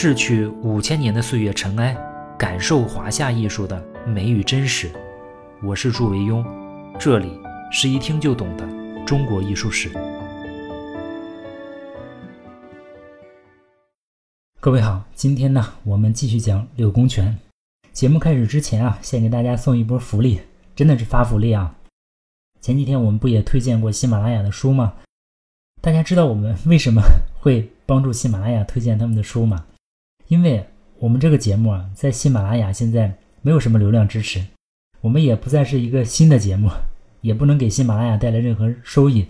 逝去五千年的岁月尘埃，感受华夏艺术的美与真实。我是祝维庸，这里是一听就懂的中国艺术史。各位好，今天呢，我们继续讲柳公权。节目开始之前啊，先给大家送一波福利，真的是发福利啊！前几天我们不也推荐过喜马拉雅的书吗？大家知道我们为什么会帮助喜马拉雅推荐他们的书吗？因为我们这个节目啊，在喜马拉雅现在没有什么流量支持，我们也不再是一个新的节目，也不能给喜马拉雅带来任何收益。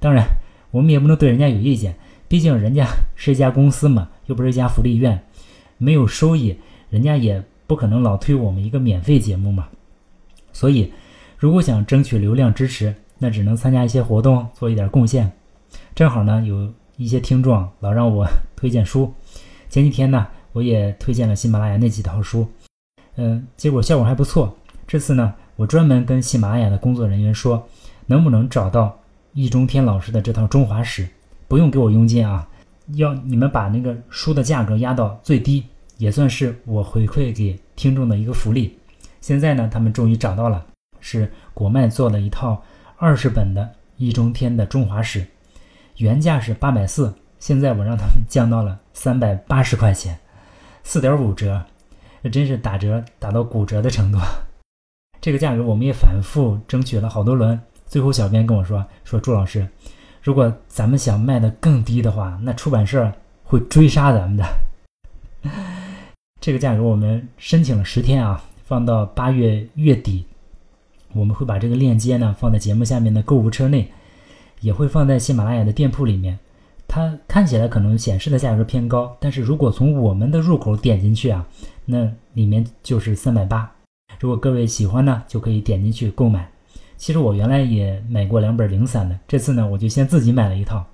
当然，我们也不能对人家有意见，毕竟人家 是一家公司嘛，又不是一家福利院，没有收益，人家也不可能老推我们一个免费节目嘛。所以，如果想争取流量支持，那只能参加一些活动，做一点贡献。正好呢，有一些听众老让我推荐书。前几天呢，我也推荐了喜马拉雅那几套书，嗯，结果效果还不错。这次呢，我专门跟喜马拉雅的工作人员说，能不能找到易中天老师的这套《中华史》，不用给我佣金啊，要你们把那个书的价格压到最低，也算是我回馈给听众的一个福利。现在呢，他们终于找到了，是国脉做了一套二十本的易中天的《中华史》，原价是八百四。现在我让他们降到了三百八十块钱，四点五折，这真是打折打到骨折的程度。这个价格我们也反复争取了好多轮，最后小编跟我说：“说朱老师，如果咱们想卖的更低的话，那出版社会追杀咱们的。”这个价格我们申请了十天啊，放到八月月底，我们会把这个链接呢放在节目下面的购物车内，也会放在喜马拉雅的店铺里面。它看起来可能显示的价格偏高，但是如果从我们的入口点进去啊，那里面就是三百八。如果各位喜欢呢，就可以点进去购买。其实我原来也买过两本零散的，这次呢我就先自己买了一套。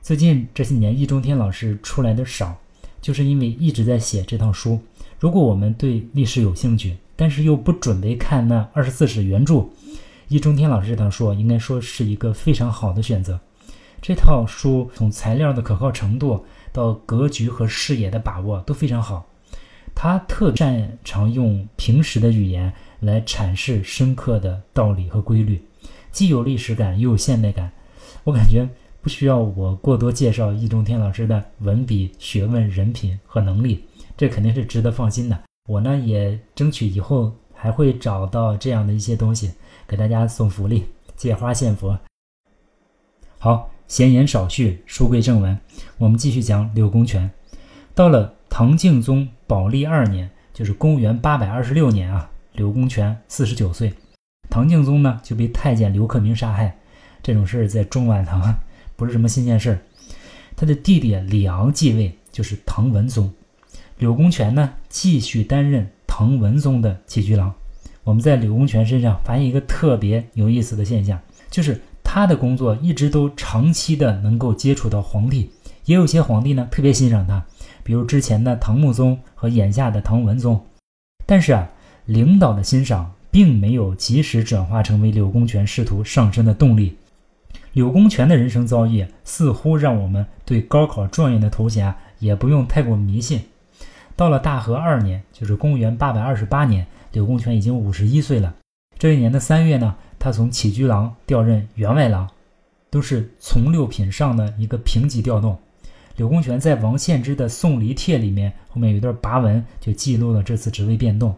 最近这些年易中天老师出来的少，就是因为一直在写这套书。如果我们对历史有兴趣，但是又不准备看那二十四史原著，易中天老师这套书应该说是一个非常好的选择。这套书从材料的可靠程度到格局和视野的把握都非常好，他特擅长用平实的语言来阐释深刻的道理和规律，既有历史感又有现代感。我感觉不需要我过多介绍易中天老师的文笔、学问、人品和能力，这肯定是值得放心的。我呢也争取以后还会找到这样的一些东西给大家送福利，借花献佛。好。闲言少叙，书归正文，我们继续讲柳公权。到了唐敬宗宝历二年，就是公元八百二十六年啊，柳公权四十九岁，唐敬宗呢就被太监刘克明杀害。这种事儿在中晚唐不是什么新鲜事儿。他的弟弟李昂继位，就是唐文宗。柳公权呢继续担任唐文宗的起居郎。我们在柳公权身上发现一个特别有意思的现象，就是。他的工作一直都长期的能够接触到皇帝，也有些皇帝呢特别欣赏他，比如之前的唐穆宗和眼下的唐文宗。但是啊，领导的欣赏并没有及时转化成为柳公权仕途上升的动力。柳公权的人生遭遇似乎让我们对高考状元的头衔也不用太过迷信。到了大和二年，就是公元八百二十八年，柳公权已经五十一岁了。这一年的三月呢。他从起居郎调任员外郎，都是从六品上的一个平级调动。柳公权在王献之的《送离帖》里面后面有一段跋文，就记录了这次职位变动。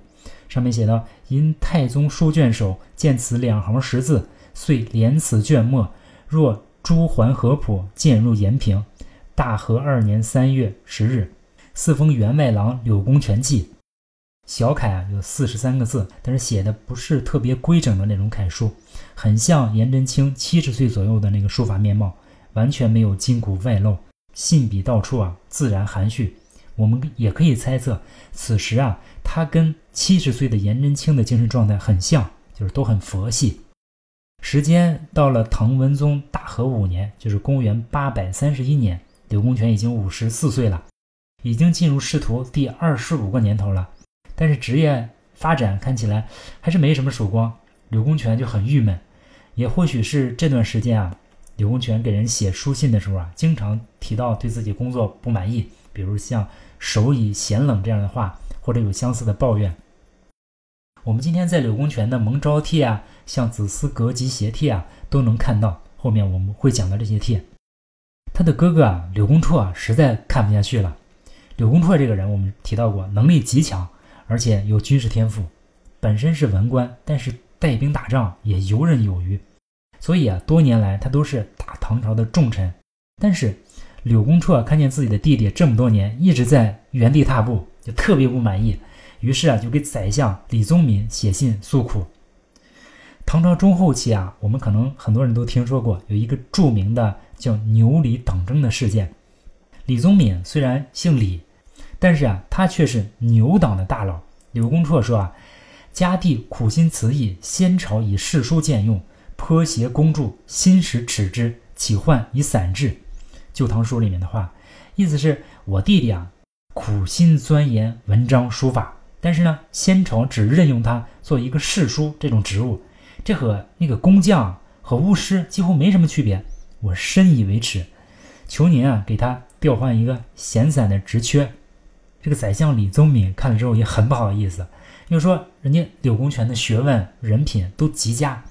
上面写道：“因太宗书卷首见此两行十字，遂连此卷末。若朱桓合谱，渐入延平。大和二年三月十日，四封员外郎柳公权记。”小楷啊，有四十三个字，但是写的不是特别规整的那种楷书，很像颜真卿七十岁左右的那个书法面貌，完全没有筋骨外露，信笔到处啊，自然含蓄。我们也可以猜测，此时啊，他跟七十岁的颜真卿的精神状态很像，就是都很佛系。时间到了唐文宗大和五年，就是公元八百三十一年，柳公权已经五十四岁了，已经进入仕途第二十五个年头了。但是职业发展看起来还是没什么曙光，柳公权就很郁闷。也或许是这段时间啊，柳公权给人写书信的时候啊，经常提到对自己工作不满意，比如像“手以贤冷”这样的话，或者有相似的抱怨。我们今天在柳公权的《蒙招帖》啊，像《子思阁集协帖》啊，都能看到。后面我们会讲到这些帖。他的哥哥啊，柳公绰啊，实在看不下去了。柳公绰这个人，我们提到过，能力极强，而且有军事天赋，本身是文官，但是带兵打仗也游刃有余。所以啊，多年来他都是大唐朝的重臣。但是柳公绰看见自己的弟弟这么多年一直在原地踏步，就特别不满意。于是啊，就给宰相李宗闵写信诉苦。唐朝中后期啊，我们可能很多人都听说过有一个著名的叫牛李党争的事件。李宗闵虽然姓李，但是啊，他却是牛党的大佬。柳公绰说啊，家弟苦心辞义，先朝以世书见用。颇邪公著，心使耻之，岂患以散治？《旧唐书》里面的话，意思是我弟弟啊，苦心钻研文章书法，但是呢，先朝只任用他做一个世书这种职务，这和那个工匠和巫师几乎没什么区别。我深以为耻，求您啊，给他调换一个闲散的职缺。这个宰相李宗闵看了之后也很不好意思，又说人家柳公权的学问人品都极佳。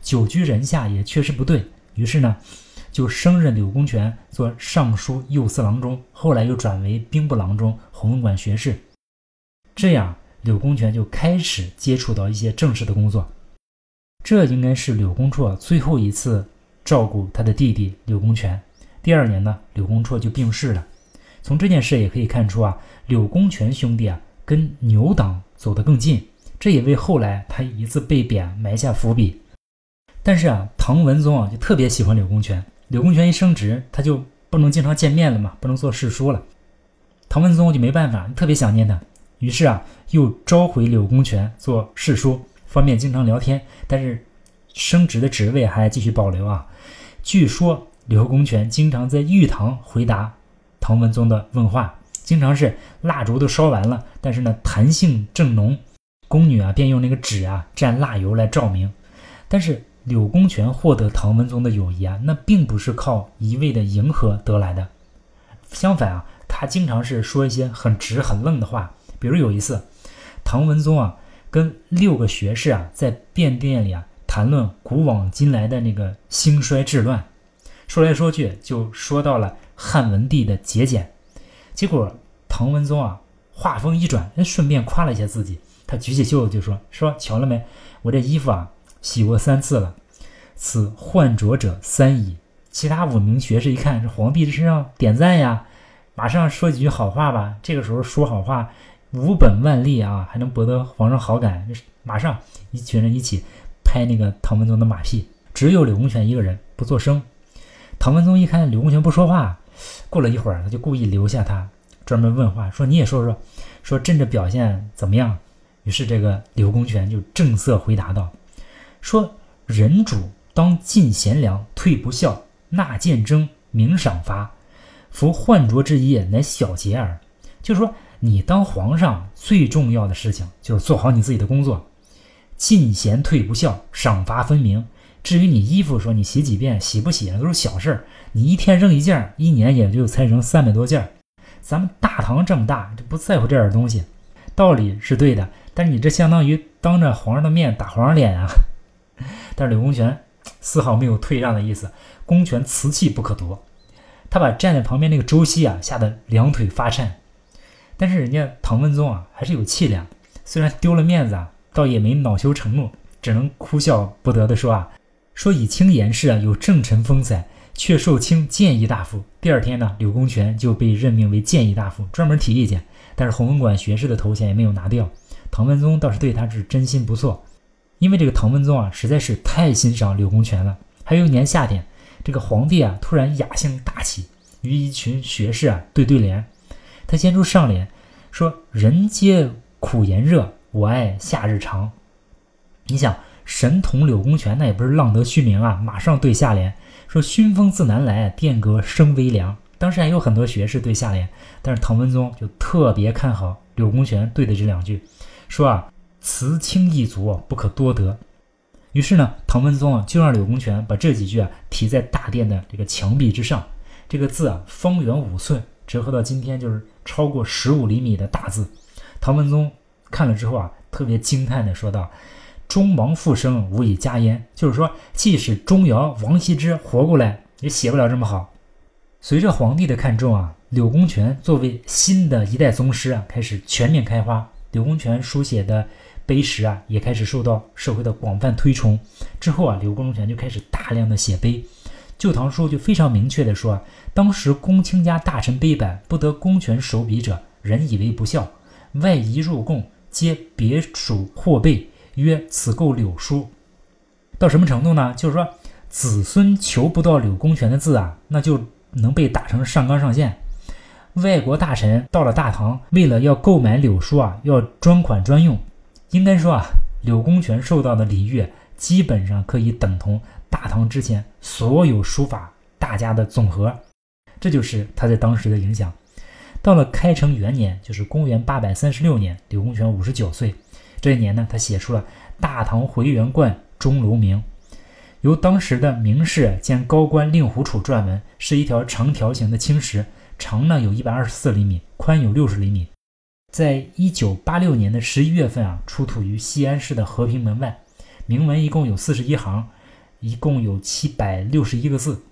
久居人下也确实不对于是呢，就升任柳公权做尚书右司郎中，后来又转为兵部郎中、弘文馆学士。这样，柳公权就开始接触到一些正式的工作。这应该是柳公绰最后一次照顾他的弟弟柳公权。第二年呢，柳公绰就病逝了。从这件事也可以看出啊，柳公权兄弟啊跟牛党走得更近，这也为后来他一次被贬埋下伏笔。但是啊，唐文宗啊就特别喜欢柳公权。柳公权一升职，他就不能经常见面了嘛，不能做侍书了。唐文宗就没办法，特别想念他，于是啊，又召回柳公权做侍书，方便经常聊天。但是升职的职位还继续保留啊。据说柳公权经常在御堂回答唐文宗的问话，经常是蜡烛都烧完了，但是呢，弹性正浓，宫女啊便用那个纸啊蘸蜡油来照明。但是。柳公权获得唐文宗的友谊啊，那并不是靠一味的迎合得来的。相反啊，他经常是说一些很直很愣的话。比如有一次，唐文宗啊跟六个学士啊在便殿里啊谈论古往今来的那个兴衰治乱，说来说去就说到了汉文帝的节俭。结果唐文宗啊话锋一转，顺便夸了一下自己。他举起袖子就说：“说瞧了没，我这衣服啊。”洗过三次了，此换着者三矣。其他五名学士一看，这皇帝这身上点赞呀，马上说几句好话吧。这个时候说好话，无本万利啊，还能博得皇上好感。马上一群人一起拍那个唐文宗的马屁，只有柳公权一个人不作声。唐文宗一看柳公权不说话，过了一会儿，他就故意留下他，专门问话，说你也说说，说朕这表现怎么样？于是这个柳公权就正色回答道。说人主当进贤良，退不孝，纳谏争，明赏罚。夫宦浊之业，乃小节耳。就是说，你当皇上最重要的事情，就是做好你自己的工作，进贤退不孝，赏罚分明。至于你衣服，说你洗几遍，洗不洗那都是小事儿。你一天扔一件，一年也就才扔三百多件。咱们大唐这么大，就不在乎这点东西。道理是对的，但是你这相当于当着皇上的面打皇上脸啊。但是柳公权丝毫没有退让的意思，公权瓷器不可夺。他把站在旁边那个周西啊吓得两腿发颤。但是人家唐文宗啊还是有气量，虽然丢了面子啊，倒也没恼羞成怒，只能哭笑不得的说啊：“说以清言氏啊有正臣风采，却受清谏议大夫。”第二天呢，柳公权就被任命为谏议大夫，专门提意见。但是弘文馆学士的头衔也没有拿掉。唐文宗倒是对他是真心不错。因为这个唐文宗啊，实在是太欣赏柳公权了。还有一年夏天，这个皇帝啊突然雅兴大起，与一群学士啊对对联。他先出上联，说：“人皆苦炎热，我爱夏日长。”你想，神童柳公权那也不是浪得虚名啊，马上对下联说：“熏风自南来，殿阁生微凉。”当时还有很多学士对下联，但是唐文宗就特别看好柳公权对的这两句，说啊。词清意足，不可多得。于是呢，唐文宗啊，就让柳公权把这几句啊题在大殿的这个墙壁之上。这个字啊，方圆五寸，折合到今天就是超过十五厘米的大字。唐文宗看了之后啊，特别惊叹地说道：“中王复生，无以加焉。”就是说，即使钟繇、王羲之活过来，也写不了这么好。随着皇帝的看重啊，柳公权作为新的一代宗师啊，开始全面开花。柳公权书写的碑石啊，也开始受到社会的广泛推崇。之后啊，柳公权就开始大量的写碑，《旧唐书》就非常明确的说，当时公卿家大臣碑版不得公权手笔者，人以为不孝，外移入贡，皆别属货备，曰此购柳书。到什么程度呢？就是说，子孙求不到柳公权的字啊，那就。能被打成上纲上线。外国大臣到了大唐，为了要购买柳书啊，要专款专用。应该说啊，柳公权受到的礼遇，基本上可以等同大唐之前所有书法大家的总和。这就是他在当时的影响。到了开成元年，就是公元八百三十六年，柳公权五十九岁。这一年呢，他写出了《大唐回元观钟楼铭》。由当时的名士兼高官令狐楚撰文，是一条长条形的青石，长呢有一百二十四厘米，宽有六十厘米。在一九八六年的十一月份啊，出土于西安市的和平门外。铭文一共有四十一行，一共有七百六十一个字，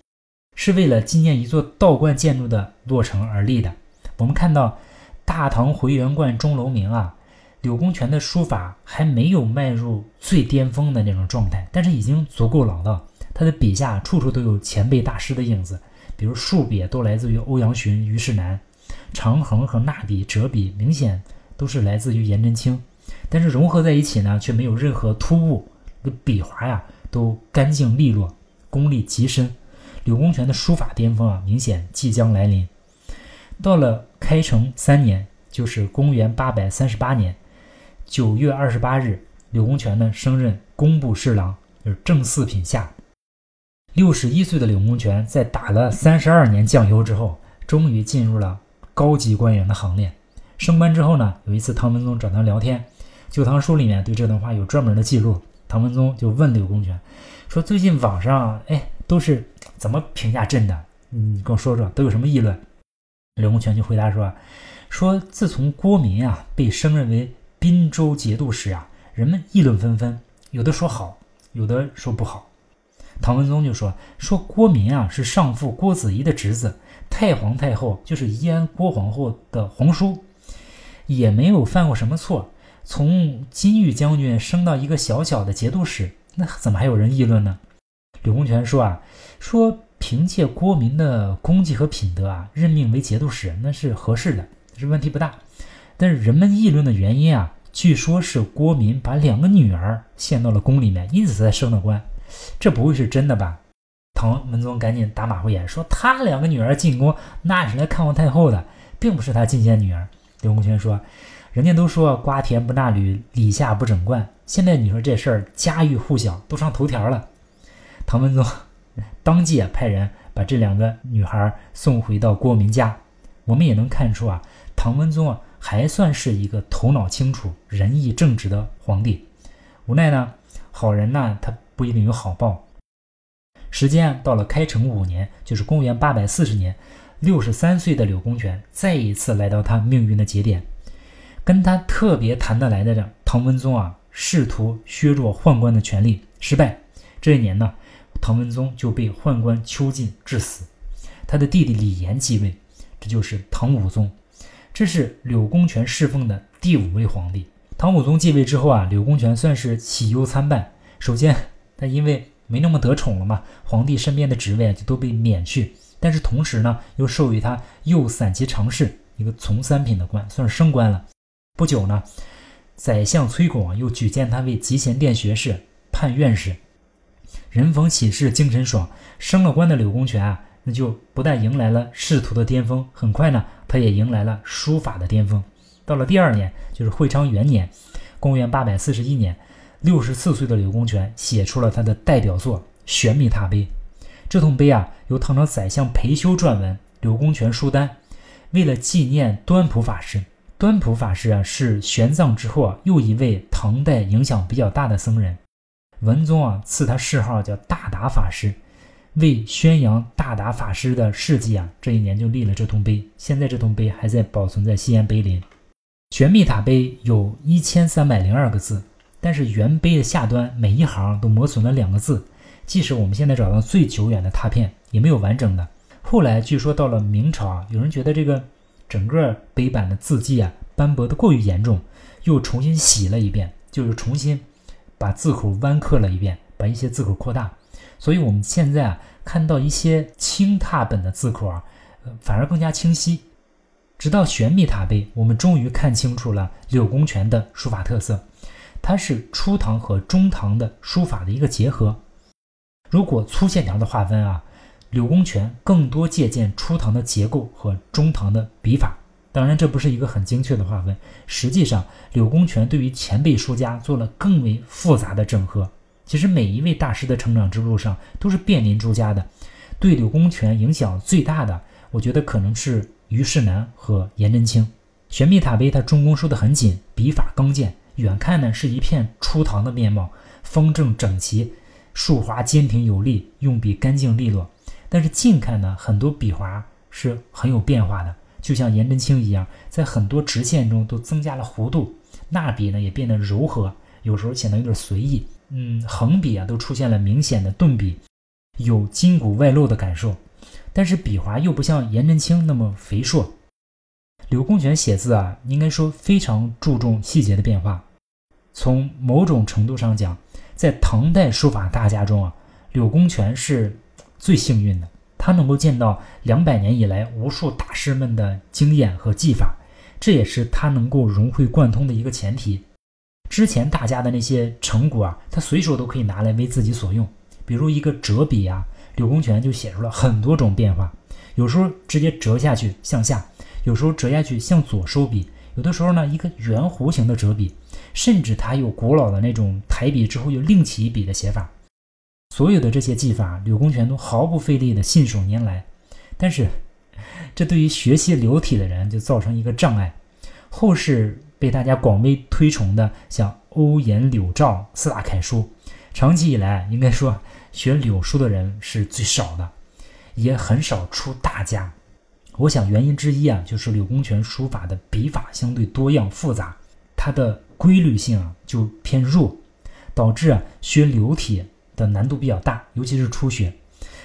是为了纪念一座道观建筑的落成而立的。我们看到“大唐回元观钟楼铭”啊。柳公权的书法还没有迈入最巅峰的那种状态，但是已经足够老道。他的笔下处处都有前辈大师的影子，比如竖笔都来自于欧阳询、虞世南，长横和捺笔、折笔明显都是来自于颜真卿。但是融合在一起呢，却没有任何突兀，笔划呀都干净利落，功力极深。柳公权的书法巅峰啊，明显即将来临。到了开成三年，就是公元八百三十八年。九月二十八日，柳公权呢升任工部侍郎，就是正四品下。六十一岁的柳公权在打了三十二年酱油之后，终于进入了高级官员的行列。升官之后呢，有一次唐文宗找他聊天，《旧唐书》里面对这段话有专门的记录。唐文宗就问柳公权说：“最近网上哎都是怎么评价朕的？你跟我说说，都有什么议论？”柳公权就回答说：“说自从郭民啊被升任为。”滨州节度使啊，人们议论纷纷，有的说好，有的说不好。唐文宗就说：“说郭民啊是上父郭子仪的侄子，太皇太后就是宜安郭皇后的皇叔，也没有犯过什么错。从金玉将军升到一个小小的节度使，那怎么还有人议论呢？”柳公权说：“啊，说凭借郭民的功绩和品德啊，任命为节度使那是合适的，是问题不大。但是人们议论的原因啊。”据说是郭民把两个女儿献到了宫里面，因此才升了官。这不会是真的吧？唐文宗赶紧打马虎眼，说他两个女儿进宫，那是来看望太后的，并不是他进献女儿。刘公权说：“人家都说瓜田不纳履，李下不整冠。现在你说这事儿家喻户晓，都上头条了。”唐文宗 当即派人把这两个女孩送回到郭民家。我们也能看出啊，唐文宗啊。还算是一个头脑清楚、仁义正直的皇帝，无奈呢，好人呢他不一定有好报。时间到了开成五年，就是公元八百四十年，六十三岁的柳公权再一次来到他命运的节点，跟他特别谈得来的唐文宗啊，试图削弱宦官的权力，失败。这一年呢，唐文宗就被宦官囚禁致死，他的弟弟李炎继位，这就是唐武宗。这是柳公权侍奉的第五位皇帝。唐武宗继位之后啊，柳公权算是喜忧参半。首先，他因为没那么得宠了嘛，皇帝身边的职位就都被免去。但是同时呢，又授予他右散骑常侍一个从三品的官，算是升官了。不久呢，宰相崔巩又举荐他为集贤殿学士、判院士。人逢喜事精神爽，升了官的柳公权啊。那就不但迎来了仕途的巅峰，很快呢，他也迎来了书法的巅峰。到了第二年，就是会昌元年，公元八百四十一年，六十四岁的柳公权写出了他的代表作《玄秘塔碑》。这通碑啊，由唐朝宰相裴休撰文，柳公权书单。为了纪念端普法师，端普法师啊，是玄奘之后啊又一位唐代影响比较大的僧人。文宗啊赐他谥号叫大达法师。为宣扬大达法师的事迹啊，这一年就立了这通碑。现在这通碑还在保存在西安碑林。玄秘塔碑有一千三百零二个字，但是原碑的下端每一行都磨损了两个字。即使我们现在找到最久远的拓片，也没有完整的。后来据说到了明朝啊，有人觉得这个整个碑版的字迹啊斑驳的过于严重，又重新洗了一遍，就是重新把字口弯刻了一遍，把一些字口扩大。所以我们现在啊看到一些清拓本的字口啊，反而更加清晰。直到玄秘塔碑，我们终于看清楚了柳公权的书法特色，它是初唐和中唐的书法的一个结合。如果粗线条的划分啊，柳公权更多借鉴初唐的结构和中唐的笔法。当然，这不是一个很精确的划分。实际上，柳公权对于前辈书家做了更为复杂的整合。其实每一位大师的成长之路上都是遍临诸家的，对柳公权影响最大的，我觉得可能是虞世南和颜真卿。玄秘塔碑它中宫收得很紧，笔法刚健，远看呢是一片初唐的面貌，方正整齐，竖划坚挺有力，用笔干净利落。但是近看呢，很多笔划是很有变化的，就像颜真卿一样，在很多直线中都增加了弧度，捺笔呢也变得柔和，有时候显得有点随意。嗯，横笔啊都出现了明显的顿笔，有筋骨外露的感受，但是笔划又不像颜真卿那么肥硕。柳公权写字啊，应该说非常注重细节的变化。从某种程度上讲，在唐代书法大家中啊，柳公权是最幸运的，他能够见到两百年以来无数大师们的经验和技法，这也是他能够融会贯通的一个前提。之前大家的那些成果啊，他随手都可以拿来为自己所用。比如一个折笔啊，柳公权就写出了很多种变化。有时候直接折下去向下，有时候折下去向左收笔，有的时候呢一个圆弧形的折笔，甚至他有古老的那种抬笔之后又另起一笔的写法。所有的这些技法，柳公权都毫不费力的信手拈来。但是，这对于学习流体的人就造成一个障碍。后世。被大家广为推崇的，像欧颜柳赵四大楷书，长期以来，应该说学柳书的人是最少的，也很少出大家。我想原因之一啊，就是柳公权书法的笔法相对多样复杂，它的规律性啊就偏弱，导致啊学柳体的难度比较大，尤其是初学，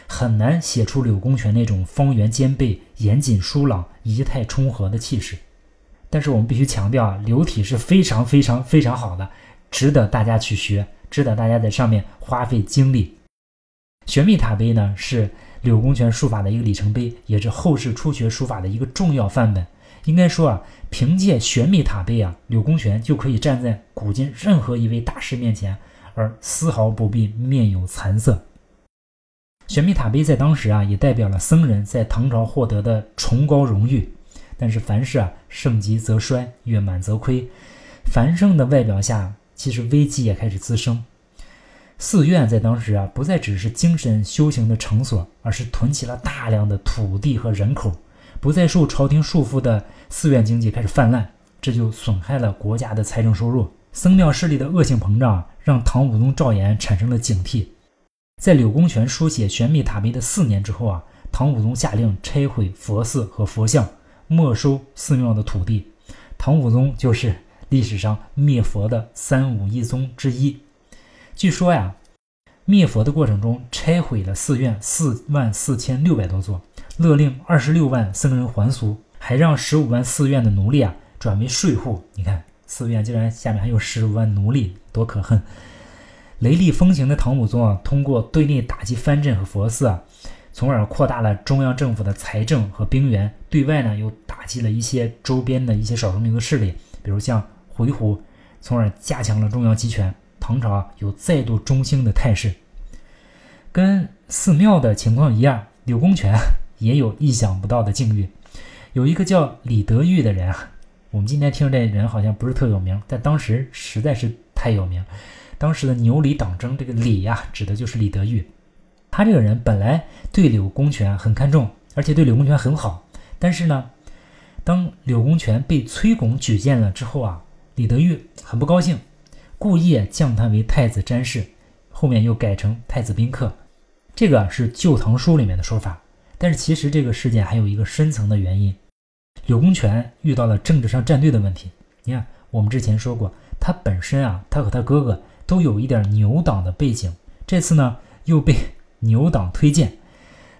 很难写出柳公权那种方圆兼备、严谨疏朗、仪态冲和的气势。但是我们必须强调啊，流体是非常非常非常好的，值得大家去学，值得大家在上面花费精力。玄秘塔碑呢，是柳公权书法的一个里程碑，也是后世初学书法的一个重要范本。应该说啊，凭借玄秘塔碑啊，柳公权就可以站在古今任何一位大师面前，而丝毫不必面有惭色。玄秘塔碑在当时啊，也代表了僧人在唐朝获得的崇高荣誉。但是凡事啊，盛极则衰，月满则亏。繁盛的外表下，其实危机也开始滋生。寺院在当时啊，不再只是精神修行的场所，而是囤起了大量的土地和人口。不再受朝廷束缚的寺院经济开始泛滥，这就损害了国家的财政收入。僧庙势力的恶性膨胀，让唐武宗赵岩产生了警惕。在柳公权书写玄秘塔碑的四年之后啊，唐武宗下令拆毁佛寺和佛像。没收寺庙的土地，唐武宗就是历史上灭佛的三武一宗之一。据说呀，灭佛的过程中拆毁了寺院四万四千六百多座，勒令二十六万僧人还俗，还让十五万寺院的奴隶啊转为税户。你看，寺院竟然下面还有十五万奴隶，多可恨！雷厉风行的唐武宗啊，通过对内打击藩镇和佛寺啊。从而扩大了中央政府的财政和兵源，对外呢又打击了一些周边的一些少数民族势力，比如像回鹘，从而加强了中央集权。唐朝啊有再度中兴的态势。跟寺庙的情况一样，柳公权也有意想不到的境遇。有一个叫李德裕的人啊，我们今天听这人好像不是特有名，但当时实在是太有名。当时的牛李党争，这个李呀指的就是李德裕。他这个人本来对柳公权很看重，而且对柳公权很好。但是呢，当柳公权被崔巩举荐了之后啊，李德裕很不高兴，故意降他为太子詹事，后面又改成太子宾客。这个是《旧唐书》里面的说法。但是其实这个事件还有一个深层的原因，柳公权遇到了政治上站队的问题。你看，我们之前说过，他本身啊，他和他哥哥都有一点牛党的背景，这次呢又被 牛党推荐，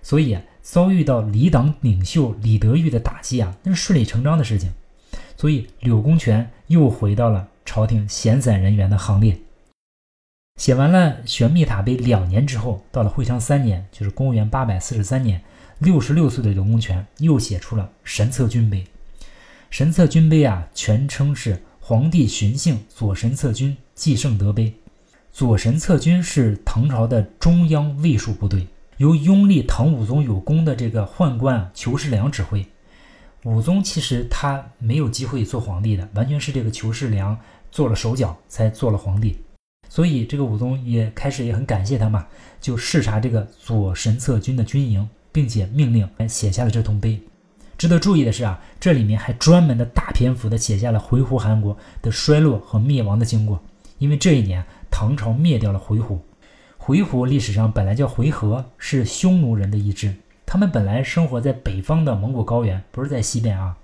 所以遭遇到李党领袖李德裕的打击啊，那是顺理成章的事情。所以柳公权又回到了朝廷闲散人员的行列。写完了《玄秘塔碑》两年之后，到了会昌三年，就是公元八百四十三年。六十六岁的柳公权又写出了《神策军碑》。《神策军碑》啊，全称是《皇帝巡幸左神策军继圣德碑》。左神策军是唐朝的中央卫戍部队，由拥立唐武宗有功的这个宦官裘世良指挥。武宗其实他没有机会做皇帝的，完全是这个裘世良做了手脚才做了皇帝。所以这个武宗也开始也很感谢他嘛，就视察这个左神策军的军营。并且命令写下了这通碑。值得注意的是啊，这里面还专门的大篇幅的写下了回鹘汗国的衰落和灭亡的经过。因为这一年唐朝灭掉了回鹘，回鹘历史上本来叫回纥，是匈奴人的一支。他们本来生活在北方的蒙古高原，不是在西边啊。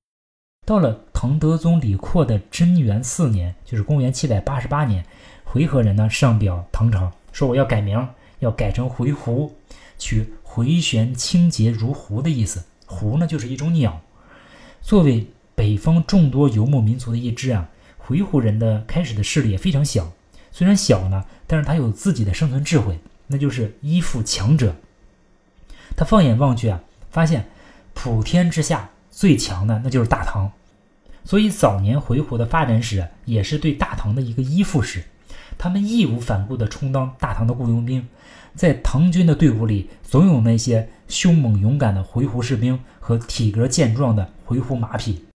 到了唐德宗李阔的贞元四年，就是公元七百八十八年，回纥人呢上表唐朝，说我要改名，要改成回鹘，取。回旋清洁如湖的意思，湖呢就是一种鸟。作为北方众多游牧民族的一支啊，回鹘人的开始的势力也非常小。虽然小呢，但是他有自己的生存智慧，那就是依附强者。他放眼望去啊，发现普天之下最强的那就是大唐。所以早年回鹘的发展史也是对大唐的一个依附史。他们义无反顾地充当大唐的雇佣兵。在唐军的队伍里，总有那些凶猛勇敢的回鹘士兵和体格健壮的回鹘马匹。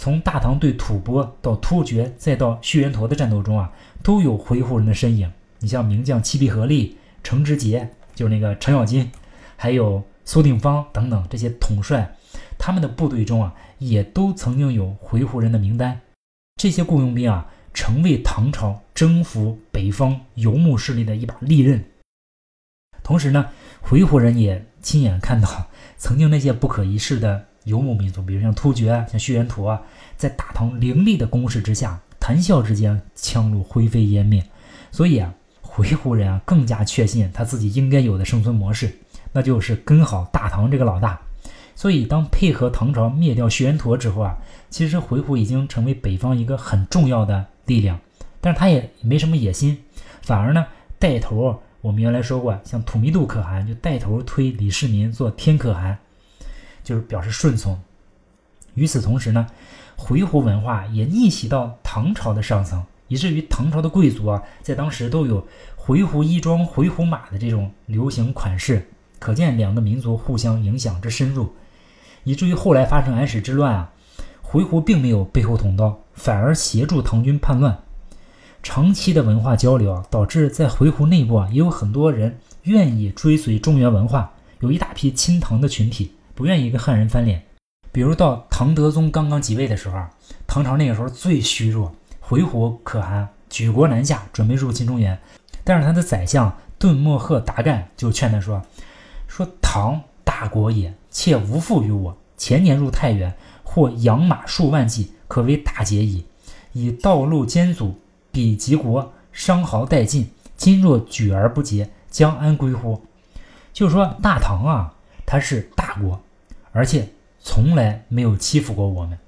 从大唐对吐蕃到突厥，再到薛延陀的战斗中啊，都有回鹘人的身影。你像名将七必合力、程之杰，就是那个程咬金，还有苏定方等等这些统帅，他们的部队中啊，也都曾经有回鹘人的名单。这些雇佣兵啊，成为唐朝征服北方游牧势力的一把利刃。同时呢，回鹘人也亲眼看到曾经那些不可一世的游牧民族，比如像突厥、像薛延陀啊，在大唐凌厉的攻势之下，谈笑之间枪路灰飞烟灭。所以啊，回鹘人啊更加确信他自己应该有的生存模式，那就是跟好大唐这个老大。所以当配合唐朝灭掉薛延陀之后啊，其实回鹘已经成为北方一个很重要的力量，但是他也没什么野心，反而呢带头。我们原来说过，像土弥度可汗就带头推李世民做天可汗，就是表示顺从。与此同时呢，回鹘文化也逆袭到唐朝的上层，以至于唐朝的贵族啊，在当时都有回鹘衣装、回鹘马的这种流行款式。可见两个民族互相影响之深入，以至于后来发生安史之乱啊，回鹘并没有背后捅刀，反而协助唐军叛乱。长期的文化交流啊，导致在回鹘内部啊，也有很多人愿意追随中原文化，有一大批亲唐的群体，不愿意跟汉人翻脸。比如到唐德宗刚刚即位的时候，唐朝那个时候最虚弱，回鹘可汗举国南下，准备入侵中原，但是他的宰相顿莫赫达干就劝他说：“说唐大国也，妾无负于我。前年入太原，获养马数万骑，可为大捷矣。以道路艰阻。”彼及国伤豪殆尽，今若举而不竭，将安归乎？就是说，大唐啊，它是大国，而且从来没有欺负过我们。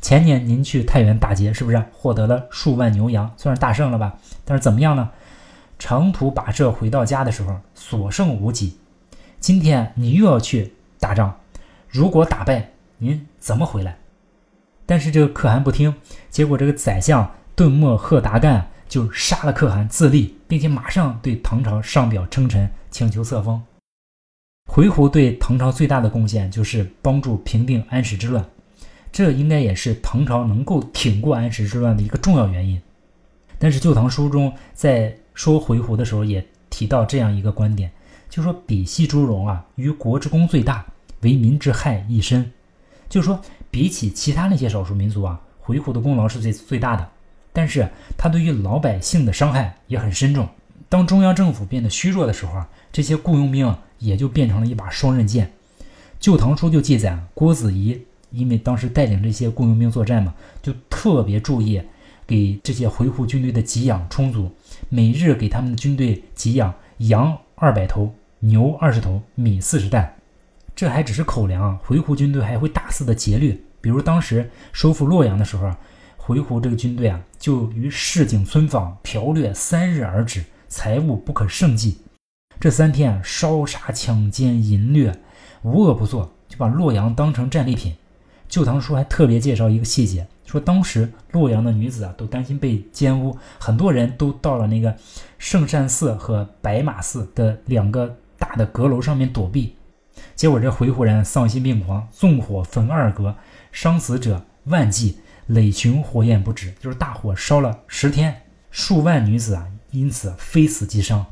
前年您去太原打劫，是不是获得了数万牛羊，算是大胜了吧？但是怎么样呢？长途跋涉回到家的时候，所剩无几。今天你又要去打仗，如果打败，您怎么回来？但是这个可汗不听，结果这个宰相。顿莫赫达干就杀了可汗自立，并且马上对唐朝上表称臣，请求册封。回鹘对唐朝最大的贡献就是帮助平定安史之乱，这应该也是唐朝能够挺过安史之乱的一个重要原因。但是《旧唐书》中在说回鹘的时候也提到这样一个观点，就说比系朱荣啊，于国之功最大，为民之害亦深。就是说，比起其他那些少数民族啊，回鹘的功劳是最最大的。但是他对于老百姓的伤害也很深重。当中央政府变得虚弱的时候啊，这些雇佣兵也就变成了一把双刃剑。《旧唐书》就记载，郭子仪因为当时带领这些雇佣兵作战嘛，就特别注意给这些回鹘军队的给养充足，每日给他们的军队给养羊二百头、牛二十头、米四十担。这还只是口粮，回鹘军队还会大肆的劫掠。比如当时收复洛阳的时候，回鹘这个军队啊，就于市井村坊剽掠三日而止，财物不可胜计。这三天烧杀抢奸淫掠，无恶不作，就把洛阳当成战利品。《旧唐书》还特别介绍一个细节，说当时洛阳的女子啊，都担心被奸污，很多人都到了那个圣善寺和白马寺的两个大的阁楼上面躲避。结果这回鹘人丧心病狂，纵火焚二阁，伤死者万计，累群火焰不止，就是大火烧了十天，数万女子啊因此非死即伤。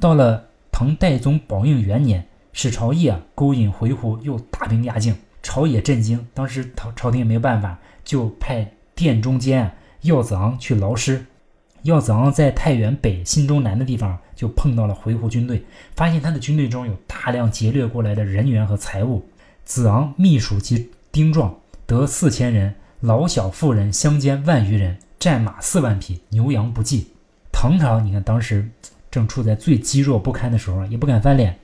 到了唐代宗宝应元年，史朝义啊勾引回鹘，又大兵压境，朝野震惊。当时朝朝廷也没有办法，就派殿中监耀子昂去劳师。耀子昂在太原北、新中南的地方就碰到了回鹘军队，发现他的军队中有大量劫掠过来的人员和财物。子昂秘书及丁壮，得四千人，老小妇人相间万余人，战马四万匹，牛羊不计。唐朝，你看当时正处在最积弱不堪的时候，也不敢翻脸。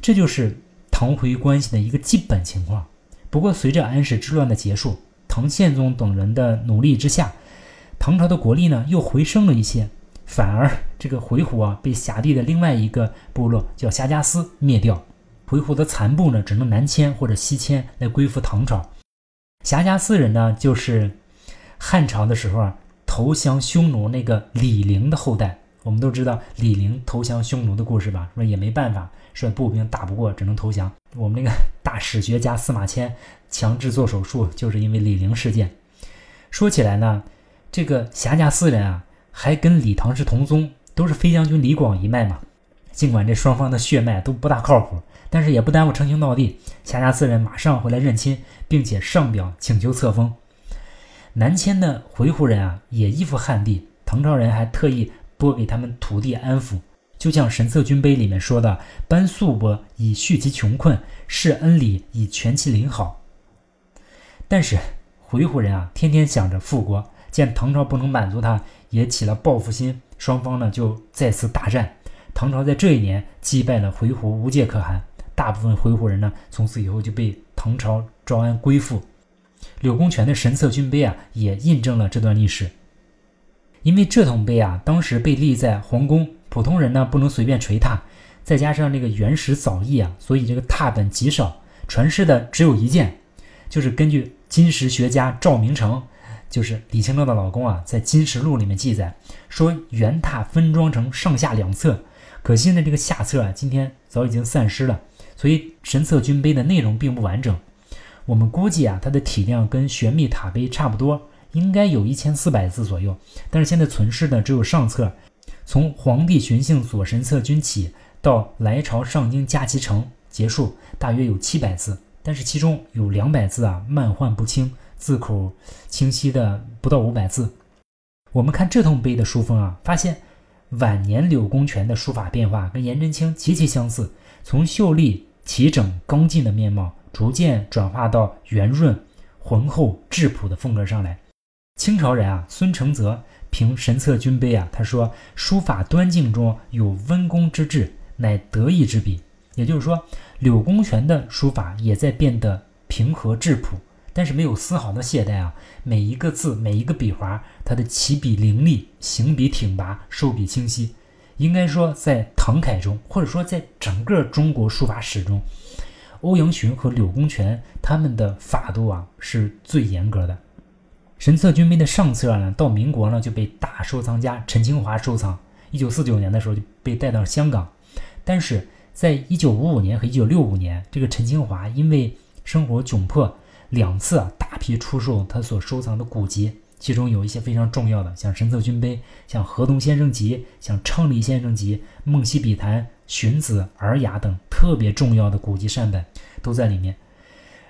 这就是唐回关系的一个基本情况。不过，随着安史之乱的结束，唐宪宗等人的努力之下。唐朝的国力呢又回升了一些，反而这个回鹘啊被辖地的另外一个部落叫夏家斯灭掉，回鹘的残部呢只能南迁或者西迁来归附唐朝。夏家斯人呢就是汉朝的时候啊投降匈奴那个李陵的后代。我们都知道李陵投降匈奴的故事吧？说也没办法，说步兵打不过，只能投降。我们那个大史学家司马迁强制做手术，就是因为李陵事件。说起来呢。这个霞家四人啊，还跟李唐是同宗，都是飞将军李广一脉嘛。尽管这双方的血脉都不大靠谱，但是也不耽误称兄道弟。霞家四人马上回来认亲，并且上表请求册封。南迁的回鹘人啊，也依附汉地，唐朝人还特意拨给他们土地安抚。就像《神策军碑》里面说的：“班素伯以恤其穷困，施恩礼以全其邻好。”但是回鹘人啊，天天想着复国。见唐朝不能满足他，也起了报复心，双方呢就再次大战。唐朝在这一年击败了回鹘，无界可汗。大部分回鹘人呢，从此以后就被唐朝招安归附。柳公权的神策军碑啊，也印证了这段历史。因为这桶碑啊，当时被立在皇宫，普通人呢不能随便捶踏，再加上这个原始早佚啊，所以这个拓本极少，传世的只有一件，就是根据金石学家赵明诚。就是李清照的老公啊，在《金石录》里面记载说，原拓分装成上下两册，可惜呢，这个下册啊，今天早已经散失了，所以神策军碑的内容并不完整。我们估计啊，它的体量跟玄秘塔碑差不多，应该有一千四百字左右。但是现在存世的只有上册，从皇帝巡幸左神策军起到来朝上京驾其成结束，大约有七百字，但是其中有两百字啊，漫画不清。字口清晰的不到五百字，我们看这通碑的书风啊，发现晚年柳公权的书法变化跟颜真卿极其相似，从秀丽齐整刚劲的面貌，逐渐转化到圆润浑厚质朴的风格上来。清朝人啊，孙承泽评神策军碑啊，他说书法端静中有温公之志，乃得意之笔。也就是说，柳公权的书法也在变得平和质朴。但是没有丝毫的懈怠啊！每一个字，每一个笔划，它的起笔凌厉，行笔挺拔，收笔清晰。应该说，在唐楷中，或者说在整个中国书法史中，欧阳询和柳公权他们的法度啊是最严格的。神策军碑的上册呢，到民国呢就被大收藏家陈清华收藏。一九四九年的时候就被带到香港，但是在一九五五年和一九六五年，这个陈清华因为生活窘迫。两次啊，大批出售他所收藏的古籍，其中有一些非常重要的，像《神策军碑》、像《河东先生集》、像《昌黎先生集》、《梦溪笔谈》、《荀子》、《尔雅》等特别重要的古籍善本都在里面。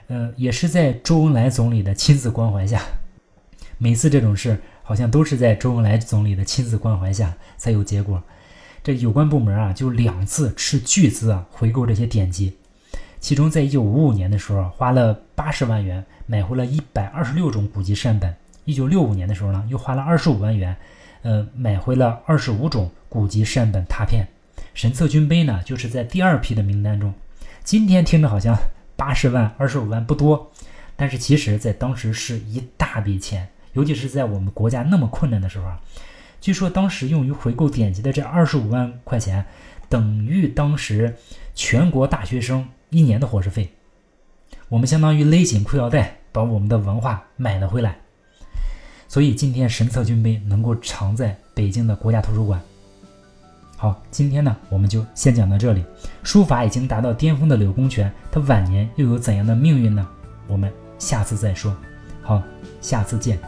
呃，也是在周恩来总理的亲自关怀下，每次这种事好像都是在周恩来总理的亲自关怀下才有结果。这有关部门啊就两次斥巨资啊回购这些典籍，其中在一九五五年的时候花了八十万元买回了一百二十六种古籍善本，一九六五年的时候呢又花了二十五万元，呃买回了二十五种古籍善本拓片。神策军碑呢就是在第二批的名单中。今天听着好像八十万、二十五万不多，但是其实在当时是一大笔钱，尤其是在我们国家那么困难的时候啊。据说当时用于回购典籍的这二十五万块钱，等于当时全国大学生一年的伙食费。我们相当于勒紧裤腰带把我们的文化买了回来。所以今天神策军碑能够藏在北京的国家图书馆。好，今天呢我们就先讲到这里。书法已经达到巅峰的柳公权，他晚年又有怎样的命运呢？我们下次再说。好，下次见。